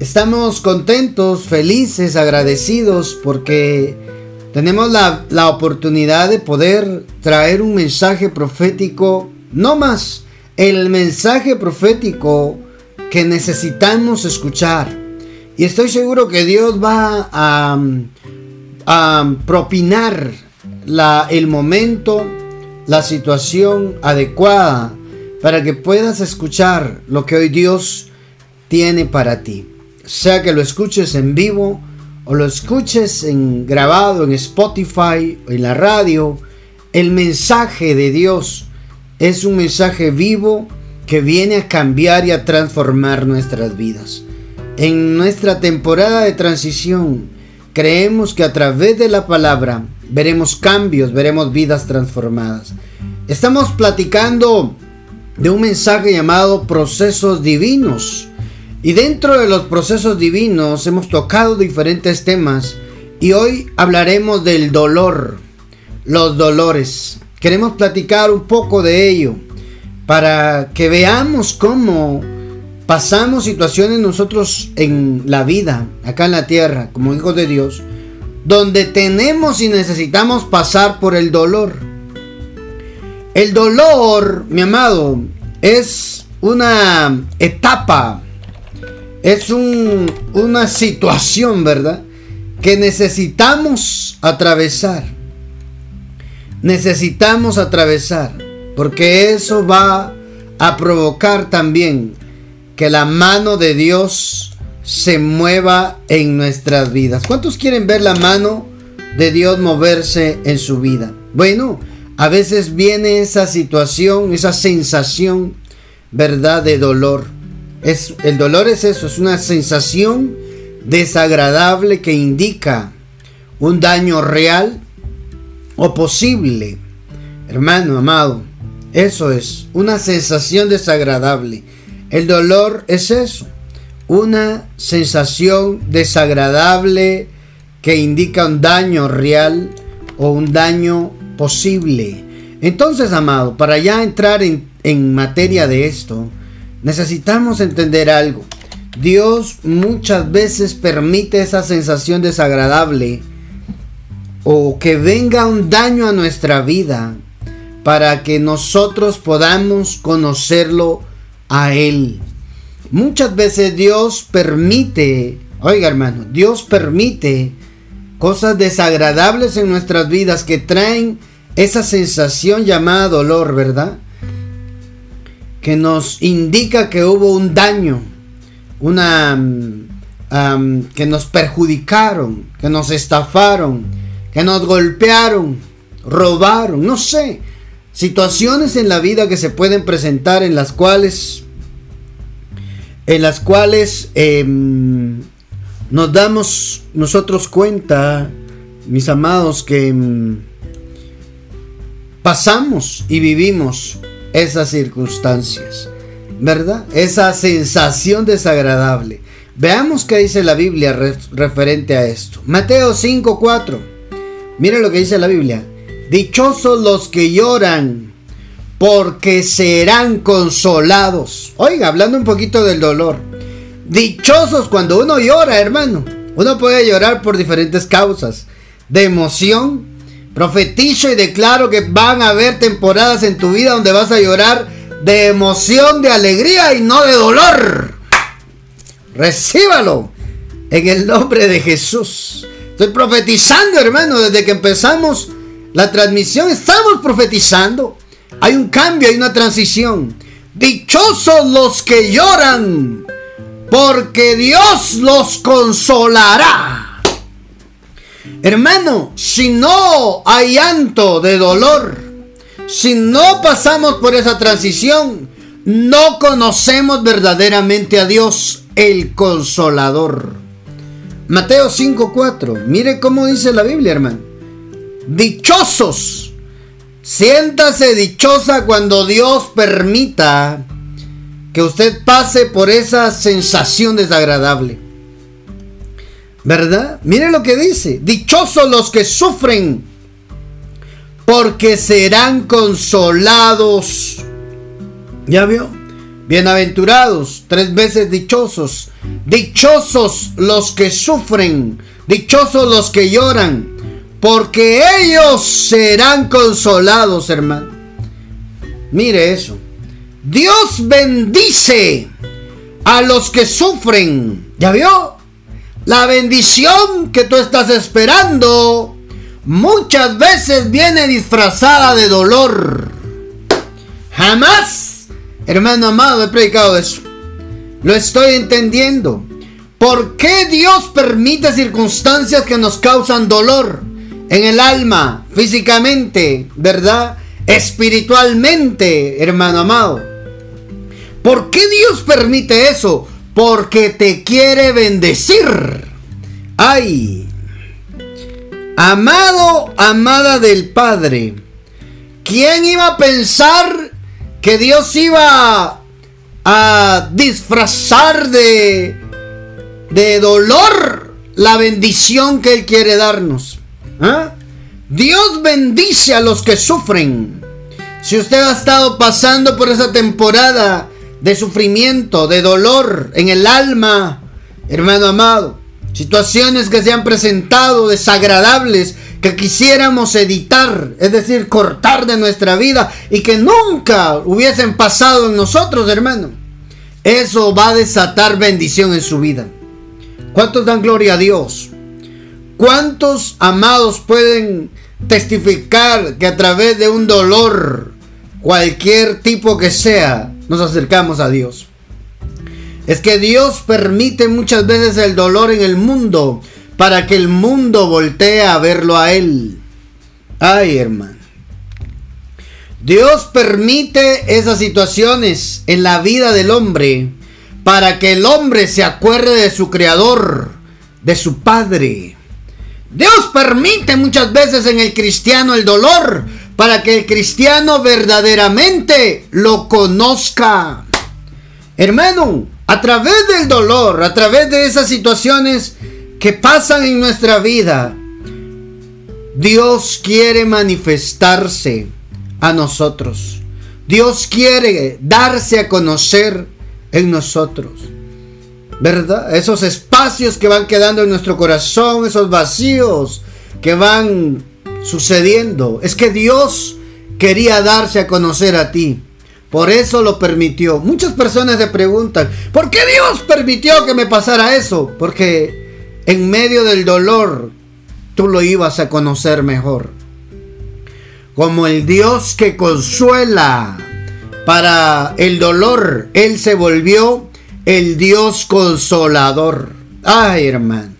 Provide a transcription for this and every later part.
Estamos contentos, felices, agradecidos porque tenemos la, la, oportunidad de poder traer un mensaje profético, no más, el mensaje profético que necesitamos escuchar. Y estoy seguro que Dios va a, a propinar la, el momento, la situación adecuada para que puedas escuchar lo que hoy Dios tiene para ti sea que lo escuches en vivo o lo escuches en grabado en Spotify o en la radio, el mensaje de Dios es un mensaje vivo que viene a cambiar y a transformar nuestras vidas. En nuestra temporada de transición, creemos que a través de la palabra veremos cambios, veremos vidas transformadas. Estamos platicando de un mensaje llamado procesos divinos y dentro de los procesos divinos hemos tocado diferentes temas y hoy hablaremos del dolor, los dolores. Queremos platicar un poco de ello para que veamos cómo pasamos situaciones nosotros en la vida, acá en la tierra, como hijos de Dios, donde tenemos y necesitamos pasar por el dolor. El dolor, mi amado, es una etapa es una situación, ¿verdad? Que necesitamos atravesar. Necesitamos atravesar. Porque eso va a provocar también que la mano de Dios se mueva en nuestras vidas. ¿Cuántos quieren ver la mano de Dios moverse en su vida? Bueno, a veces viene esa situación, esa sensación, ¿verdad? De dolor es, el dolor es eso, es una sensación desagradable que indica un daño real o posible. Hermano amado, eso es una sensación desagradable. El dolor es eso, una sensación desagradable que indica un daño real o un daño posible. Entonces, amado, para ya entrar en, en materia de esto, necesitamos entender algo. Dios muchas veces permite esa sensación desagradable o que venga un daño a nuestra vida para que nosotros podamos conocerlo a Él. Muchas veces Dios permite, oiga hermano, Dios permite cosas desagradables en nuestras vidas que traen esa sensación llamada dolor, ¿verdad? Que nos indica que hubo un daño, una mm, que nos perjudicaron, que nos estafaron, que nos golpearon, robaron, no sé, situaciones en la vida que se pueden presentar en las cuales en las cuales em, nos damos nosotros cuenta, mis amados, que em, pasamos y vivimos esas circunstancias, ¿verdad? Esa sensación desagradable. Veamos qué dice la Biblia referente a esto. Mateo 5:4. Mire lo que dice la Biblia. Dichosos los que lloran, porque serán consolados. Oiga, hablando un poquito del dolor. Dichosos cuando uno llora, hermano. Uno puede llorar por diferentes causas. De emoción, Profetizo y declaro que van a haber temporadas en tu vida donde vas a llorar de emoción, de alegría y no de dolor. Recíbalo en el nombre de Jesús. Estoy profetizando, hermano, desde que empezamos la transmisión estamos profetizando. Hay un cambio, hay una transición. Dichosos los que lloran, porque Dios los consolará. Hermano, si no hay llanto de dolor, si no pasamos por esa transición, no conocemos verdaderamente a Dios, el consolador. Mateo 5:4. Mire cómo dice la Biblia, hermano. Dichosos. Siéntase dichosa cuando Dios permita que usted pase por esa sensación desagradable. ¿Verdad? Mire lo que dice. Dichosos los que sufren, porque serán consolados. ¿Ya vio? Bienaventurados, tres veces dichosos, Dichosos los que sufren, dichosos los que lloran, porque ellos serán consolados, hermano. Mire eso. Dios bendice a los que sufren. ¿Ya vio? La bendición que tú estás esperando muchas veces viene disfrazada de dolor. Jamás, hermano amado, he predicado eso. Lo estoy entendiendo. ¿Por qué Dios permite circunstancias que nos causan dolor en el alma, físicamente, verdad? Espiritualmente, hermano amado. ¿Por qué Dios permite eso? Porque te quiere bendecir. Ay, amado, amada del Padre. ¿Quién iba a pensar que Dios iba a disfrazar de, de dolor la bendición que Él quiere darnos. ¿Ah? Dios bendice a los que sufren. Si usted ha estado pasando por esa temporada de sufrimiento, de dolor en el alma, hermano amado, situaciones que se han presentado desagradables, que quisiéramos editar, es decir, cortar de nuestra vida y que nunca hubiesen pasado en nosotros, hermano. Eso va a desatar bendición en su vida. ¿Cuántos dan gloria a Dios? ¿Cuántos amados pueden testificar que a través de un dolor, cualquier tipo que sea, nos acercamos a Dios? Es que Dios permite muchas veces el dolor en el mundo para que el mundo voltee a verlo a Él. Ay, hermano. Dios permite esas situaciones en la vida del hombre para que el hombre se acuerde de su creador, de su padre. Dios permite muchas veces en el cristiano el dolor para que el cristiano verdaderamente lo conozca. Hermano, a través del dolor, a través de esas situaciones que pasan en nuestra vida, Dios quiere manifestarse a nosotros. Dios quiere darse a conocer en nosotros. ¿Verdad? Esos espacios que van quedando en nuestro corazón, esos vacíos que van sucediendo. Es que Dios quería darse a conocer a ti. Por eso lo permitió. Muchas personas se preguntan, ¿por qué Dios permitió que me pasara eso? Porque en medio del dolor, tú lo ibas a conocer mejor. Como el Dios que consuela para el dolor, Él se volvió el Dios consolador. Ay, hermano.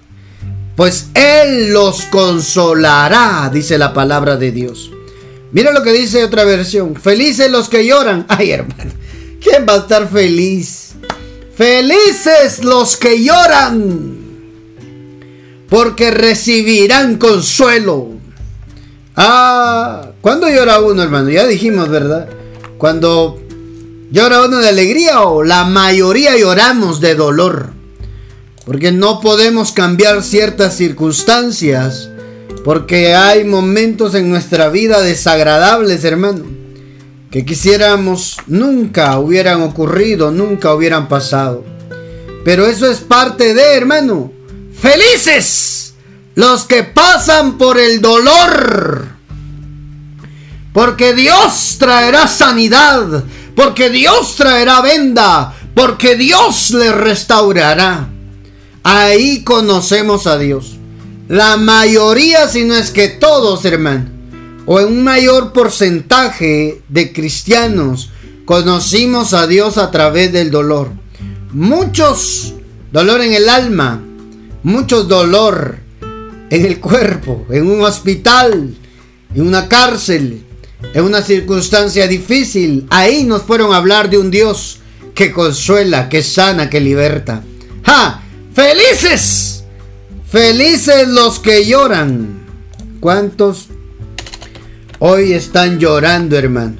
Pues Él los consolará, dice la palabra de Dios. Mira lo que dice otra versión. Felices los que lloran. Ay, hermano. ¿Quién va a estar feliz? Felices los que lloran porque recibirán consuelo. Ah, ¿cuándo llora uno, hermano? Ya dijimos, ¿verdad? Cuando llora uno de alegría o la mayoría lloramos de dolor. Porque no podemos cambiar ciertas circunstancias. Porque hay momentos en nuestra vida desagradables, hermano. Que quisiéramos nunca hubieran ocurrido, nunca hubieran pasado. Pero eso es parte de, hermano. Felices los que pasan por el dolor. Porque Dios traerá sanidad. Porque Dios traerá venda. Porque Dios le restaurará. Ahí conocemos a Dios. La mayoría, si no es que todos, hermano, o en un mayor porcentaje de cristianos, conocimos a Dios a través del dolor. Muchos dolor en el alma, mucho dolor en el cuerpo, en un hospital, en una cárcel, en una circunstancia difícil. Ahí nos fueron a hablar de un Dios que consuela, que sana, que liberta. ¡Ja! ¡Felices! Felices los que lloran. ¿Cuántos hoy están llorando, hermano?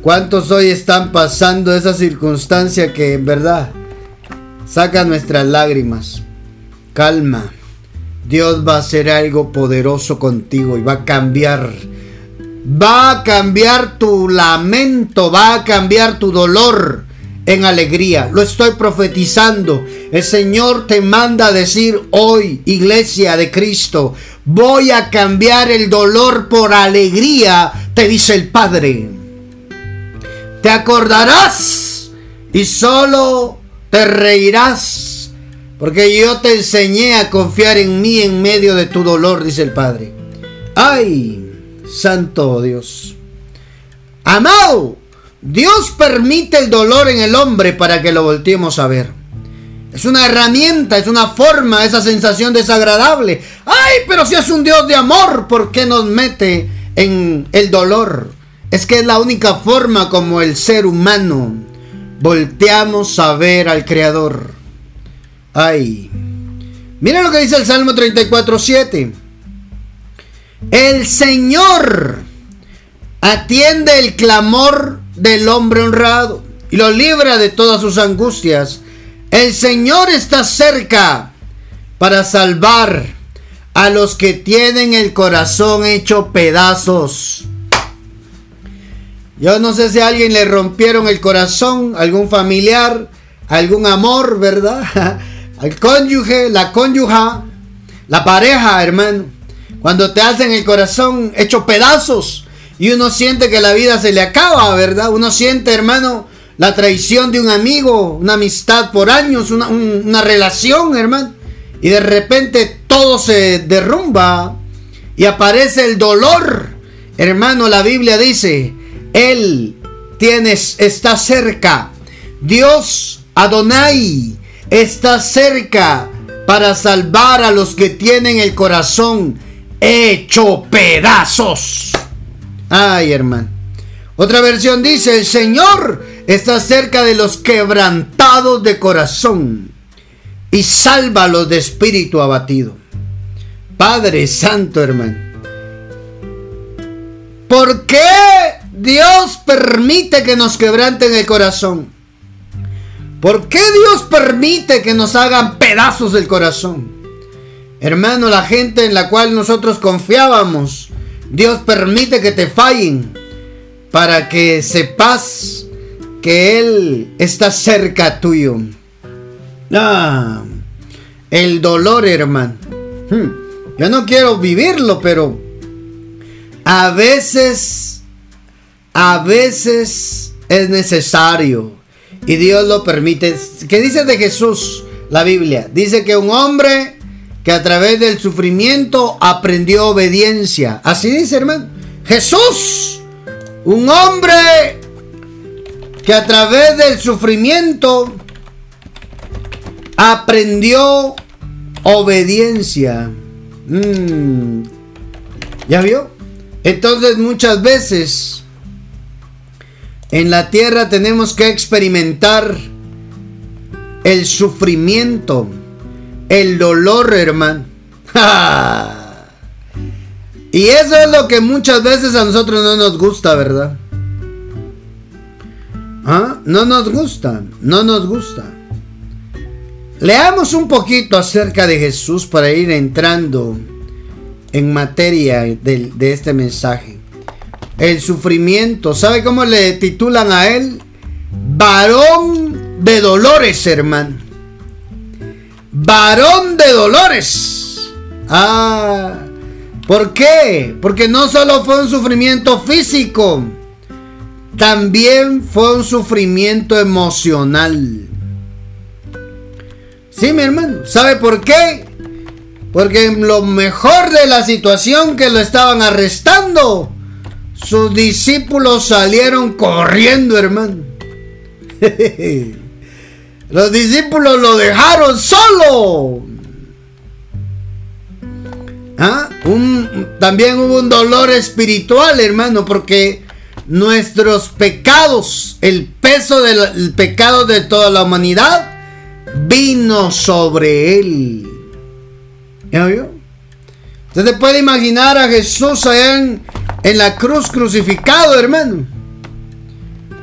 ¿Cuántos hoy están pasando esa circunstancia que en verdad saca nuestras lágrimas? calma. Dios va a hacer algo poderoso contigo y va a cambiar. Va a cambiar tu lamento, va a cambiar tu dolor en alegría. Lo estoy profetizando. El Señor te manda a decir hoy, iglesia de Cristo, voy a cambiar el dolor por alegría, te dice el Padre. Te acordarás y solo te reirás, porque yo te enseñé a confiar en mí en medio de tu dolor, dice el Padre. Ay, santo Dios. Amado, Dios permite el dolor en el hombre para que lo volteemos a ver. Es una herramienta, es una forma, esa sensación desagradable. Ay, pero si es un Dios de amor, ¿por qué nos mete en el dolor? Es que es la única forma como el ser humano volteamos a ver al Creador. Ay. Mira lo que dice el Salmo 34, 7. El Señor atiende el clamor del hombre honrado y lo libra de todas sus angustias. El Señor está cerca para salvar a los que tienen el corazón hecho pedazos. Yo no sé si a alguien le rompieron el corazón, algún familiar, algún amor, ¿verdad? Al cónyuge, la cónyuja, la pareja, hermano. Cuando te hacen el corazón hecho pedazos, y uno siente que la vida se le acaba, ¿verdad? Uno siente, hermano, la traición de un amigo, una amistad por años, una, relación, hermano. Y de repente todo se derrumba y aparece el dolor. Hermano, la Biblia dice, Él tienes, está cerca. Dios, Adonai, está cerca para salvar a los que tienen el corazón hecho pedazos. Ay, hermano. Otra versión dice, el Señor está cerca de los quebrantados de corazón y salva a los de espíritu abatido. Padre Santo, hermano. ¿Por qué Dios permite que nos quebranten el corazón? ¿Por qué Dios permite que nos hagan pedazos del corazón? Hermano, la gente en la cual nosotros confiábamos Dios permite que te fallen para que sepas que Él está cerca tuyo. Ah, el dolor, hermano. Hmm, yo no quiero vivirlo, pero a veces, a veces es necesario. Y Dios lo permite. ¿Qué dice de Jesús la Biblia? Dice que un hombre que a través del sufrimiento aprendió obediencia. Así dice, hermano. Jesús, un hombre que a través del sufrimiento aprendió obediencia. Mm. ¿Ya vio? Entonces muchas veces en la tierra tenemos que experimentar el sufrimiento el dolor, hermano. y eso es lo que muchas veces a nosotros no nos gusta, ¿verdad? ¿Ah? No nos gusta, no nos gusta. Leamos un poquito acerca de Jesús para ir entrando en materia de, de este mensaje. El sufrimiento, ¿sabe cómo le titulan a él? Varón de dolores, hermano varón de dolores. Ah, ¿por qué? Porque no solo fue un sufrimiento físico, también fue un sufrimiento emocional. Sí, mi hermano, ¿sabe por qué? Porque en lo mejor de la situación que lo estaban arrestando, sus discípulos salieron corriendo, hermano. Los discípulos lo dejaron solo. ¿Ah? también hubo un dolor espiritual, hermano, porque nuestros pecados, el peso del pecado de toda la humanidad, vino sobre él. ¿Ya vio? Usted puede imaginar a Jesús allá en, en la cruz crucificado, hermano.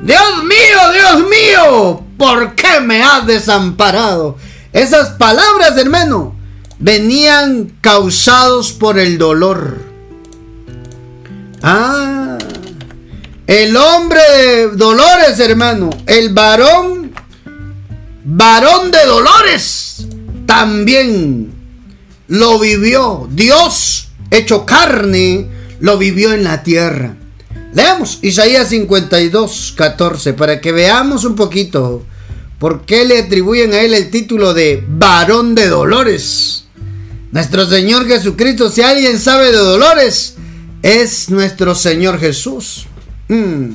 Dios mío, Dios mío, ¿por qué me has desamparado? Esas palabras, hermano, venían causados por el dolor. Ah, el hombre de dolores, hermano, el varón varón de dolores, también lo vivió. Dios hecho carne, lo vivió en la tierra. Leamos Isaías 52, 14, para que veamos un poquito por qué le atribuyen a él el título de varón de dolores. Nuestro Señor Jesucristo, si alguien sabe de dolores, es nuestro Señor Jesús. Mm.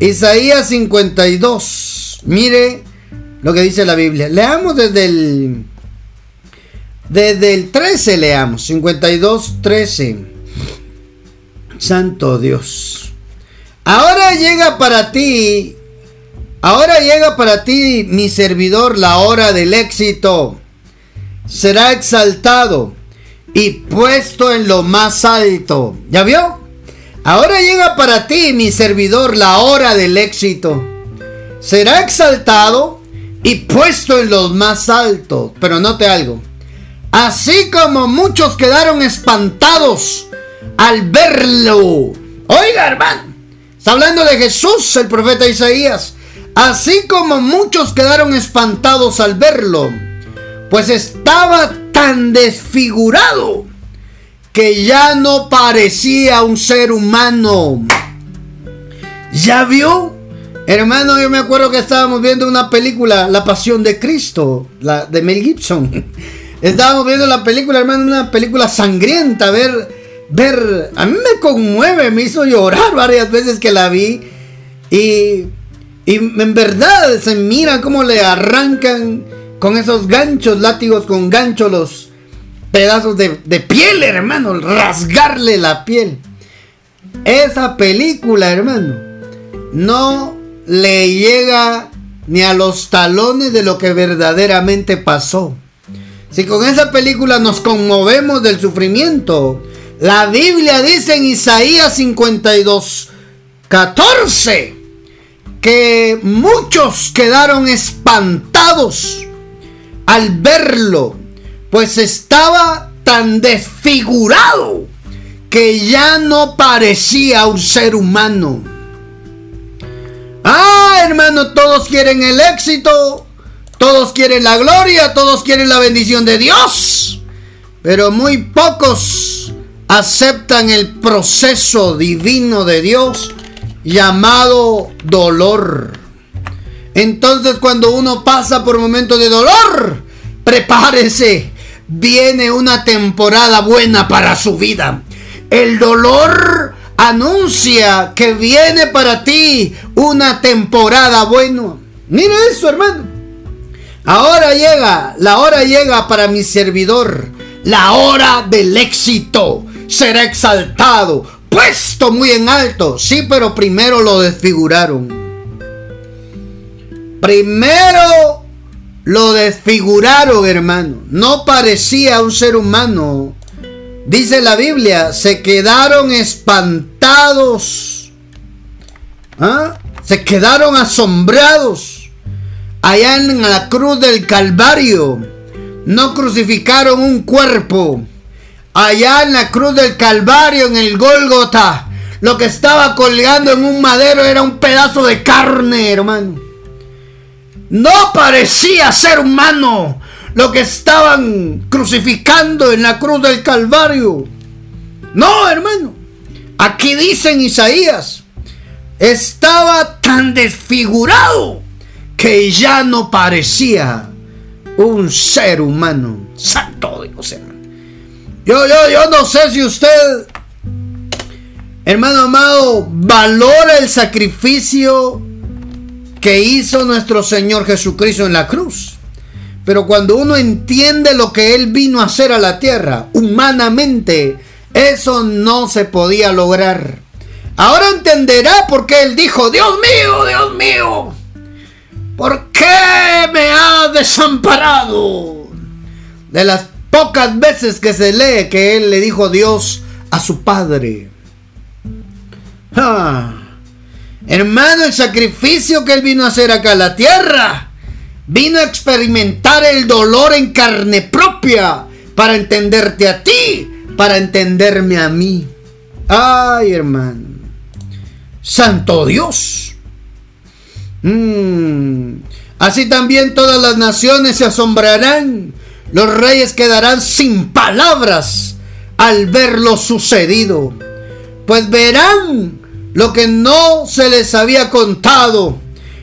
Isaías 52, mire lo que dice la Biblia. Leamos desde el desde el 13 leamos, 52, 13. Santo Dios. Ahora llega para ti, ahora llega para ti, mi servidor, la hora del éxito. Será exaltado y puesto en lo más alto. ¿Ya vio? Ahora llega para ti, mi servidor, la hora del éxito. Será exaltado y puesto en lo más alto. Pero note algo. Así como muchos quedaron espantados al verlo. Oiga, hermano. Está hablando de Jesús, el profeta Isaías. Así como muchos quedaron espantados al verlo. Pues estaba tan desfigurado que ya no parecía un ser humano. ¿Ya vio? Hermano, yo me acuerdo que estábamos viendo una película, La Pasión de Cristo, la de Mel Gibson. Estábamos viendo la película, hermano, una película sangrienta, ver, ver, a mí me conmueve, me hizo llorar varias veces que la vi. Y, y en verdad se mira cómo le arrancan con esos ganchos, látigos con ganchos, los pedazos de, de piel, hermano, rasgarle la piel. Esa película, hermano, no le llega ni a los talones de lo que verdaderamente pasó. Si con esa película nos conmovemos del sufrimiento, la Biblia dice en Isaías 52, 14, que muchos quedaron espantados al verlo, pues estaba tan desfigurado que ya no parecía un ser humano. Ah, hermano, todos quieren el éxito, todos quieren la gloria, todos quieren la bendición de Dios, pero muy pocos aceptan el proceso divino de Dios llamado dolor. Entonces cuando uno pasa por momentos de dolor, prepárese, viene una temporada buena para su vida. El dolor anuncia que viene para ti una temporada buena. Mire eso, hermano. Ahora llega, la hora llega para mi servidor. La hora del éxito. Será exaltado, puesto muy en alto. Sí, pero primero lo desfiguraron. Primero lo desfiguraron, hermano. No parecía un ser humano. Dice la Biblia, se quedaron espantados. ¿Ah? Se quedaron asombrados allá en la cruz del Calvario, no crucificaron un cuerpo. Allá en la cruz del Calvario, en el Gólgota, lo que estaba colgando en un madero era un pedazo de carne, hermano. No parecía ser humano lo que estaban crucificando en la cruz del Calvario. No, hermano. Aquí dice en Isaías, estaba tan desfigurado que ya no parecía un ser humano. Santo Dios, hermano. Yo, yo, yo no sé si usted, hermano amado, valora el sacrificio que hizo nuestro Señor Jesucristo en la cruz. Pero cuando uno entiende lo que Él vino a hacer a la tierra, humanamente, eso no se podía lograr. Ahora entenderá por qué Él dijo, Dios mío, Dios mío, ¿Por qué me ha desamparado? De las pocas veces que se lee que él le dijo Dios a su padre. Ah, hermano, el sacrificio que él vino a hacer acá en la tierra, vino a experimentar el dolor en carne propia para entenderte a ti, para entenderme a mí. Ay, hermano. Santo Dios. Mm. Así también todas las naciones se asombrarán. Los reyes quedarán sin palabras al ver lo sucedido. Pues verán lo que no se les había contado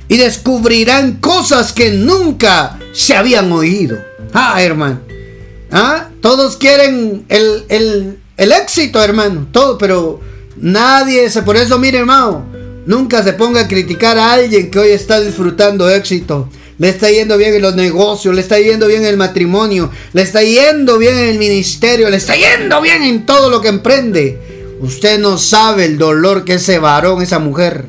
y descubrirán cosas que nunca se habían oído. Ah, hermano. ¿Ah? Todos quieren el, el éxito, hermano. Todo, pero nadie se... Por eso, mire, hermano. Nunca se ponga a criticar a alguien que hoy está disfrutando éxito. Le está yendo bien en los negocios, le está yendo bien en el matrimonio, le está yendo bien en el ministerio, le está yendo bien en todo lo que emprende. Usted no sabe el dolor que ese varón, esa mujer,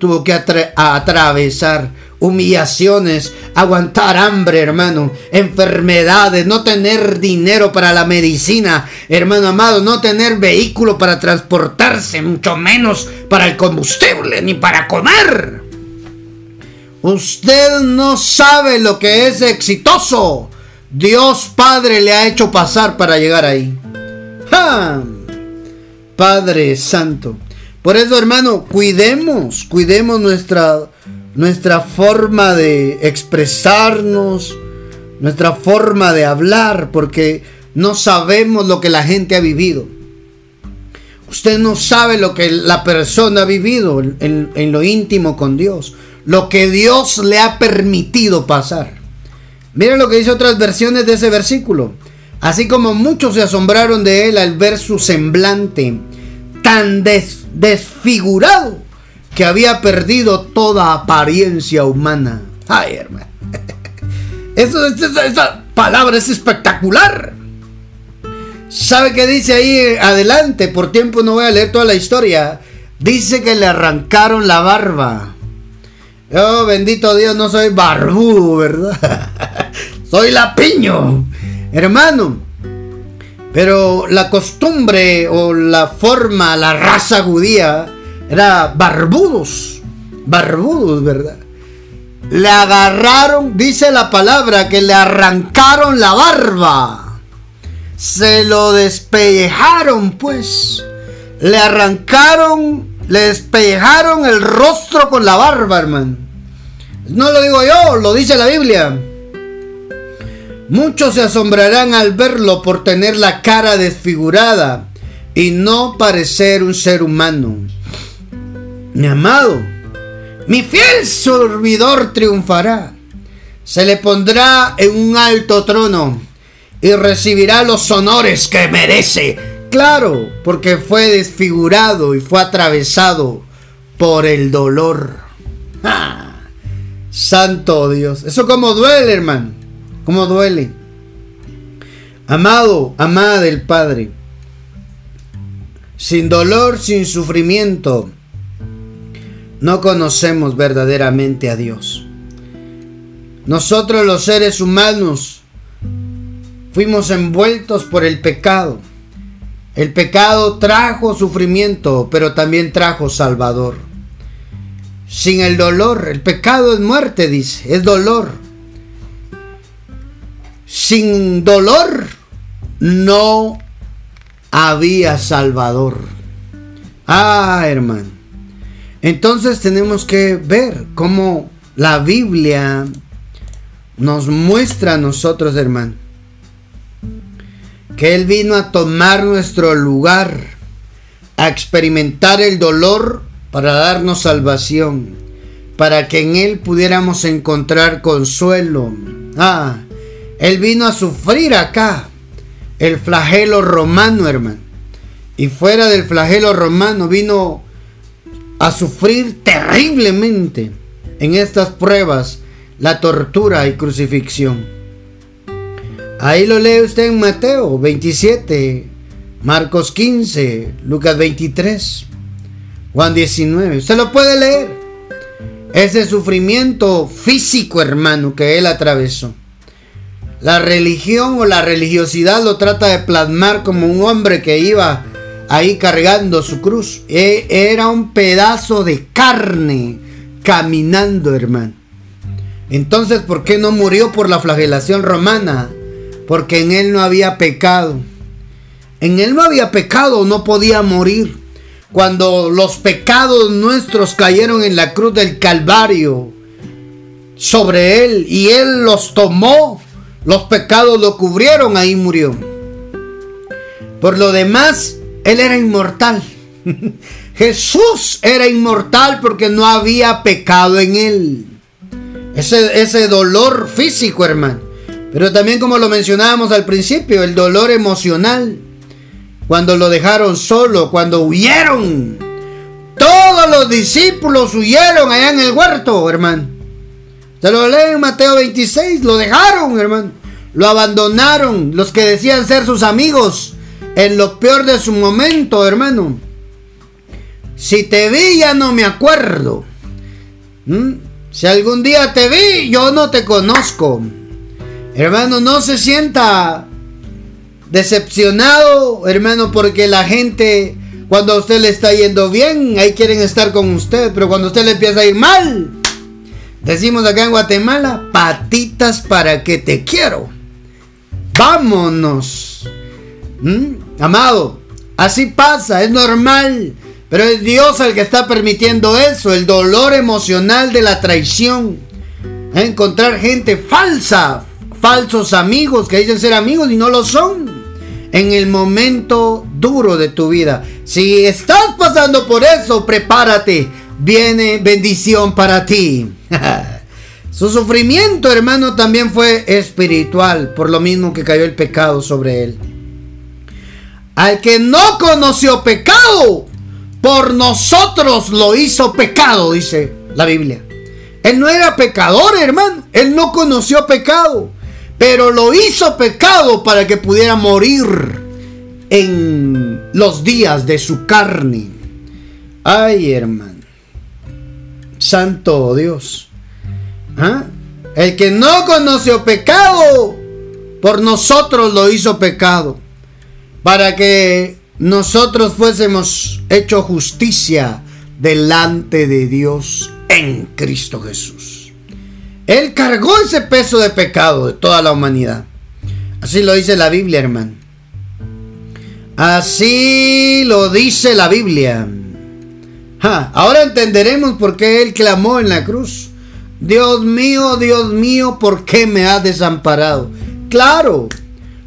tuvo que atravesar humillaciones, aguantar hambre, hermano, enfermedades, no tener dinero para la medicina, hermano amado, no tener vehículo para transportarse, mucho menos para el combustible, ni para comer. Usted no sabe lo que es exitoso. Dios Padre le ha hecho pasar para llegar ahí. ¡Ja! Padre Santo. Por eso, hermano, cuidemos, cuidemos nuestra nuestra forma de expresarnos, nuestra forma de hablar, porque no sabemos lo que la gente ha vivido. Usted no sabe lo que la persona ha vivido en, lo íntimo con Dios, lo que Dios le ha permitido pasar. Miren lo que dice otras versiones de ese versículo. Así como muchos se asombraron de él al ver su semblante tan desfigurado que había perdido toda apariencia humana. Ay, hermano. Eso, palabra es espectacular. ¿Sabe qué dice ahí adelante? Por tiempo no voy a leer toda la historia. Dice que le arrancaron la barba. Oh, bendito Dios, no soy barbudo, ¿verdad? soy lapiño, hermano. Pero la costumbre o la forma, la raza judía, era barbudos, barbudos, ¿verdad? Le agarraron, dice la palabra, que le arrancaron la barba. Se lo despellejaron, pues. Le arrancaron, le despellejaron el rostro con la barba, hermano. No lo digo yo, lo dice la Biblia. Muchos se asombrarán al verlo por tener la cara desfigurada y no parecer un ser humano. Mi amado, mi fiel servidor triunfará. Se le pondrá en un alto trono y recibirá los honores que merece. Claro, porque fue desfigurado y fue atravesado por el dolor. Santo Dios. Eso como duele, hermano. Como duele. Amado, amada del Padre. Sin dolor, sin sufrimiento no conocemos verdaderamente a Dios. Nosotros los seres humanos fuimos envueltos por el pecado. El pecado trajo sufrimiento, pero también trajo salvador. Sin el dolor, el pecado es muerte, dice, es dolor. Sin dolor no había salvador. Ah, hermano. Entonces tenemos que ver cómo la Biblia nos muestra a nosotros, hermano, que Él vino a tomar nuestro lugar, a experimentar el dolor para darnos salvación, para que en Él pudiéramos encontrar consuelo. Ah, Él vino a sufrir acá el flagelo romano, hermano. Y fuera del flagelo romano vino a sufrir terriblemente en estas pruebas la tortura y crucifixión. Ahí lo lee usted en Mateo 27, Marcos 15, Lucas 23, Juan 19. Usted lo puede leer. Ese sufrimiento físico, hermano, que él atravesó. La religión o la religiosidad lo trata de plasmar como un hombre que iba ahí cargando su cruz. E, era un pedazo de carne caminando, hermano. Entonces, ¿por qué no murió por la flagelación romana? Porque en él no había pecado. En él no había pecado, no podía morir. Cuando los pecados nuestros cayeron en la cruz del Calvario, sobre él y él los tomó, los pecados lo cubrieron, ahí murió. Por lo demás, él era inmortal. Jesús era inmortal porque no había pecado en él. Ese, ese dolor físico, hermano. Pero también como lo mencionábamos al principio, el dolor emocional. Cuando lo dejaron solo, cuando huyeron. Todos los discípulos huyeron allá en el huerto, hermano. Se lo leen en Mateo 26, lo dejaron, hermano. Lo abandonaron, los que decían ser sus amigos, en lo peor de su momento, hermano. Si te vi, ya no me acuerdo. ¿Mm? Si algún día te vi, yo no te conozco. Hermano, no se sienta decepcionado, hermano, porque la gente, cuando a usted le está yendo bien, ahí quieren estar con usted, pero cuando usted le empieza a ir mal, decimos acá en Guatemala, patitas para que te quiero. Vámonos. ¿Mm? Amado, así pasa, es normal. Pero es Dios el que está permitiendo eso, el dolor emocional de la traición. Encontrar gente falsa, falsos amigos que dicen ser amigos y no lo son. En el momento duro de tu vida. Si estás pasando por eso, prepárate. Viene bendición para ti. Su sufrimiento, hermano, también fue espiritual, por lo mismo que cayó el pecado sobre él. Al que no conoció pecado, por nosotros lo hizo pecado, dice la Biblia. Él no era pecador, hermano. Él no conoció pecado. Pero lo hizo pecado para que pudiera morir en los días de su carne. Ay, hermano. Santo Dios. ¿Ah? El que no conoció pecado, por nosotros lo hizo pecado. Para que nosotros fuésemos hecho justicia delante de Dios en Cristo Jesús. Él cargó ese peso de pecado de toda la humanidad. Así lo dice la Biblia, hermano. Así lo dice la Biblia. ahora entenderemos por qué Él clamó en la cruz. Dios mío, Dios mío, ¿por qué me has desamparado? Claro,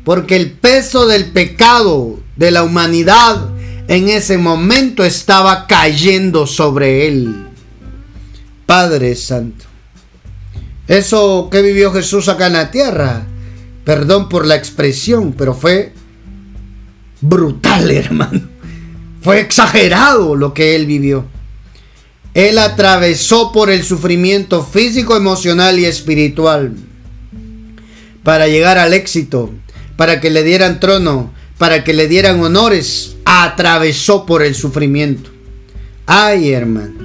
porque el peso del pecado de la humanidad en ese momento estaba cayendo sobre él. Padre Santo. Eso que vivió Jesús acá en la tierra, perdón por la expresión, pero fue brutal, hermano. Fue exagerado lo que él vivió. Él atravesó por el sufrimiento físico, emocional y espiritual para llegar al éxito, para que le dieran trono, para que le dieran honores, atravesó por el sufrimiento. Ay, hermano,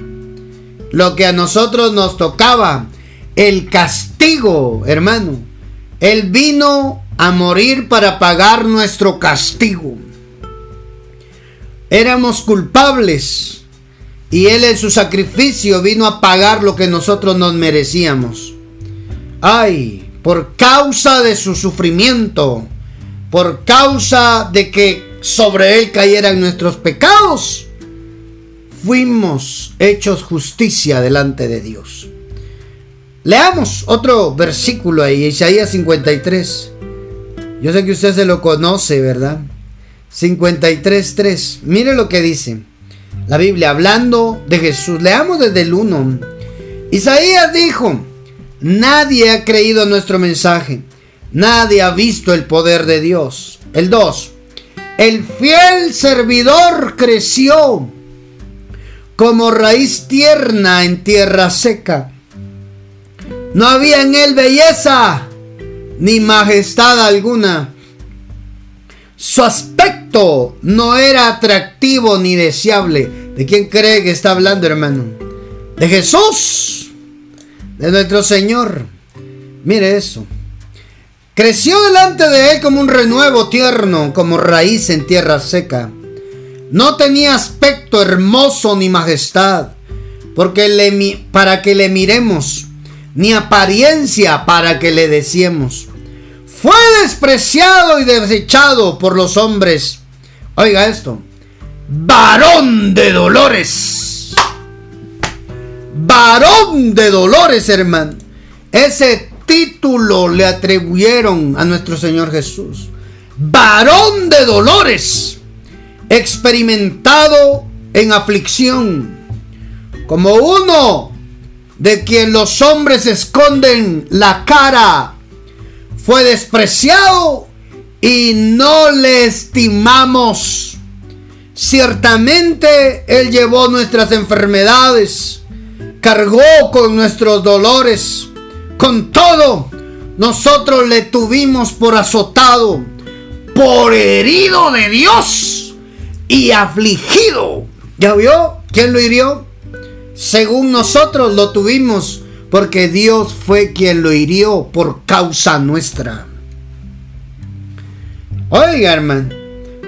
lo que a nosotros nos tocaba, el castigo, hermano. Él vino a morir para pagar nuestro castigo. Éramos culpables y Él en su sacrificio vino a pagar lo que nosotros nos merecíamos. Ay, por causa de su sufrimiento, por causa de que sobre él cayeran nuestros pecados, fuimos hechos justicia delante de Dios. Leamos otro versículo ahí, Isaías 53. Yo sé que usted se lo conoce, ¿verdad? 53.3. Mire lo que dice la Biblia hablando de Jesús. Leamos desde el 1. Isaías dijo, nadie ha creído nuestro mensaje Nadie ha visto el poder de Dios. El 2. El fiel servidor creció como raíz tierna en tierra seca. No había en él belleza ni majestad alguna. Su aspecto no era atractivo ni deseable. ¿De quién cree que está hablando, hermano? De Jesús, de nuestro Señor. Mire eso. Creció delante de él como un renuevo tierno, como raíz en tierra seca. No tenía aspecto hermoso ni majestad, porque le, para que le miremos, ni apariencia para que le deseemos. Fue despreciado y desechado por los hombres. Oiga esto, varón de dolores. Varón de dolores, hermano Ese título le atribuyeron a nuestro Señor Jesús. Varón de dolores, experimentado en aflicción, como uno de quien los hombres esconden la cara, fue despreciado y no le estimamos. Ciertamente Él llevó nuestras enfermedades, cargó con nuestros dolores. Con todo, nosotros le tuvimos por azotado, por herido de Dios y afligido. ¿Ya vio? ¿Quién lo hirió? Según nosotros lo tuvimos, porque Dios fue quien lo hirió por causa nuestra. Oiga, hermano,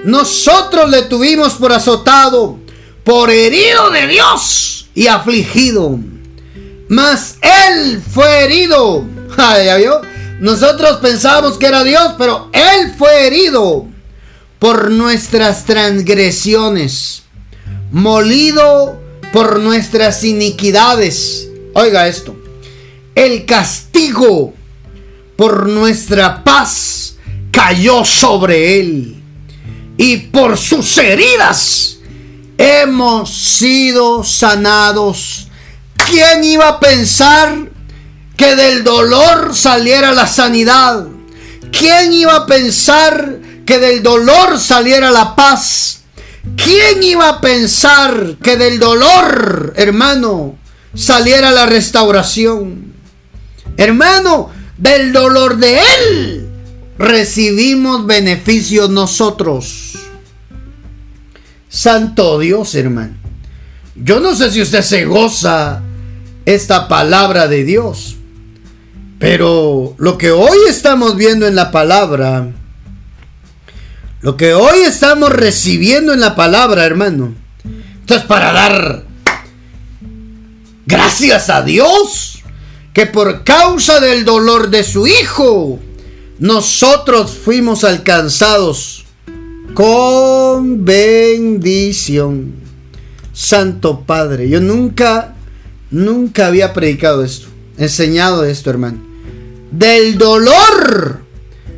nosotros le tuvimos por azotado, por herido de Dios y afligido. Mas Él fue herido. ¿Ya vio? Nosotros pensábamos que era Dios, pero Él fue herido por nuestras transgresiones, molido por nuestras iniquidades. Oiga esto, el castigo por nuestra paz cayó sobre él. Y por sus heridas hemos sido sanados. ¿Quién iba a pensar que del dolor saliera la sanidad? ¿Quién iba a pensar que del dolor saliera la paz? ¿Quién iba a pensar que del dolor, hermano, saliera la restauración? Hermano, del dolor de Él recibimos beneficios nosotros. Santo Dios, hermano. Yo no sé si usted se goza esta palabra de Dios, pero lo que hoy estamos viendo en la palabra, lo que hoy estamos recibiendo en la palabra, hermano, esto es para dar gracias a Dios que por causa del dolor de su Hijo, nosotros fuimos alcanzados con bendición. Santo Padre, yo nunca, nunca había predicado esto, enseñado esto, hermano. Del dolor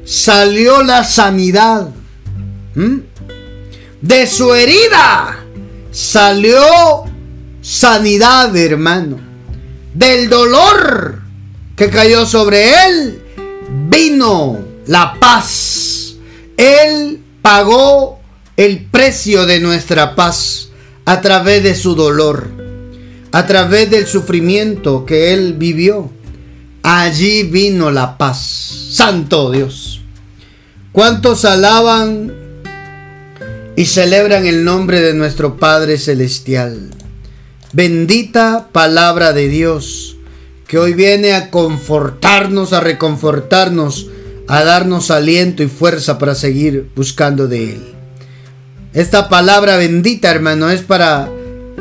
salió la sanidad. ¿Mm? De su herida salió sanidad, hermano. Del dolor que cayó sobre él vino la paz. Él pagó el precio de nuestra paz a través de su dolor, a través del sufrimiento que Él vivió. Allí vino la paz. Santo Dios. ¿Cuántos alaban y celebran el nombre de nuestro Padre Celestial? Bendita palabra de Dios que hoy viene a confortarnos, a reconfortarnos, a darnos aliento y fuerza para seguir buscando de Él. Esta palabra bendita, hermano, es para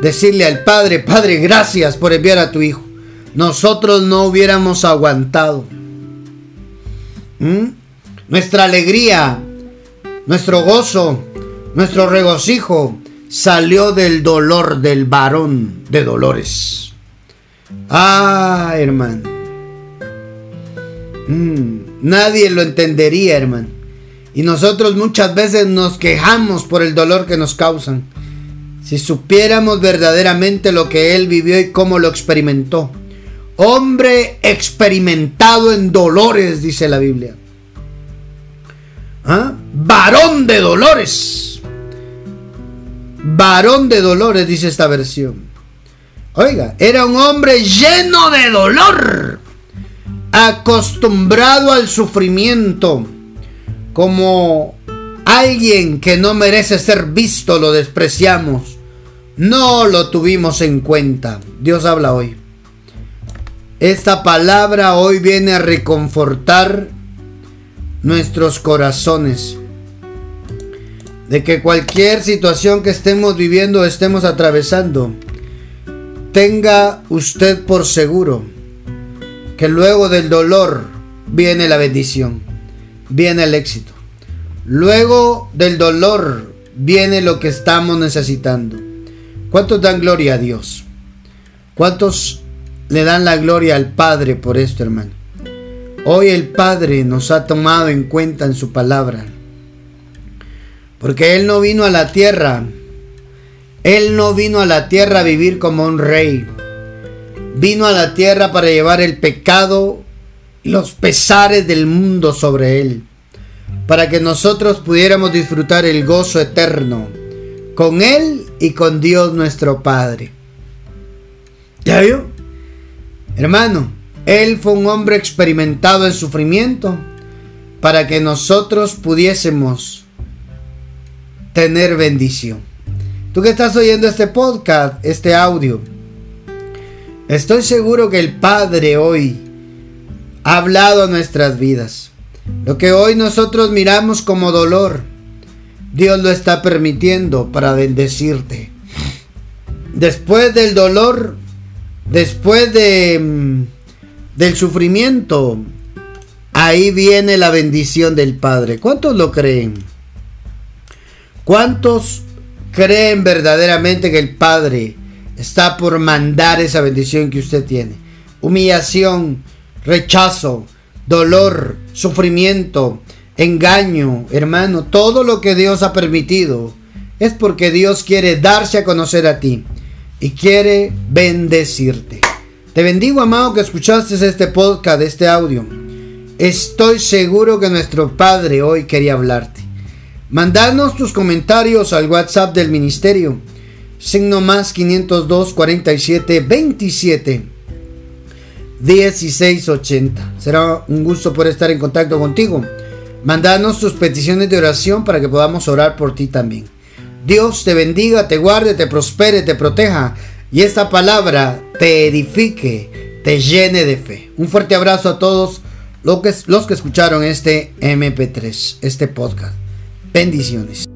decirle al Padre, Padre, gracias por enviar a tu Hijo. Nosotros no hubiéramos aguantado. Nuestra alegría, nuestro gozo, nuestro regocijo salió del dolor del varón de dolores. Ah, hermano. Mm, nadie lo entendería, hermano. Y nosotros muchas veces nos quejamos por el dolor que nos causan. Si supiéramos verdaderamente lo que él vivió y cómo lo experimentó. Hombre experimentado en dolores, dice la Biblia. ¿Ah? Varón de dolores. Varón de dolores, dice esta versión. Oiga, era un hombre lleno de dolor, acostumbrado al sufrimiento, como alguien que no merece ser visto, lo despreciamos. No lo tuvimos en cuenta. Dios habla hoy. Esta palabra hoy viene a reconfortar nuestros corazones. De que cualquier situación que estemos viviendo, estemos atravesando, Tenga usted por seguro que luego del dolor viene la bendición, viene el éxito. Luego del dolor viene lo que estamos necesitando. ¿Cuántos dan gloria a Dios? ¿Cuántos le dan la gloria al Padre por esto, hermano? hoy el Padre nos ha tomado en cuenta en su palabra. Porque Él no vino a la tierra. Él no vino a la tierra a vivir como un rey. Vino a la tierra para llevar el pecado y los pesares del mundo sobre Él. Para que nosotros pudiéramos disfrutar el gozo eterno con Él y con Dios nuestro Padre. ¿Ya vio? Hermano, Él fue un hombre experimentado en sufrimiento para que nosotros pudiésemos tener bendición. Tú que estás oyendo este podcast, este audio, estoy seguro que el Padre hoy ha hablado a nuestras vidas. Lo que hoy nosotros miramos como dolor, Dios lo está permitiendo para bendecirte. Después del dolor, después de, mm, del sufrimiento, ahí viene la bendición del Padre. ¿Cuántos lo creen? ¿Cuántos creen verdaderamente que el Padre está por mandar esa bendición que usted tiene? Humillación, rechazo, dolor, sufrimiento, engaño, hermano, todo lo que Dios ha permitido es porque Dios quiere darse a conocer a ti y quiere bendecirte. Te bendigo, amado, que escuchaste este podcast, este audio. Estoy seguro que nuestro Padre hoy quería hablarte. Mandanos tus comentarios al WhatsApp del ministerio. Signo más 502 47 27 1680. Será un gusto poder estar en contacto contigo. Mandanos tus peticiones de oración para que podamos orar por ti también. Dios te bendiga, te guarde, te prospere, te proteja y esta palabra te edifique, te llene de fe. Un fuerte abrazo a todos los que, los que escucharon este MP3, este podcast. Bendiciones.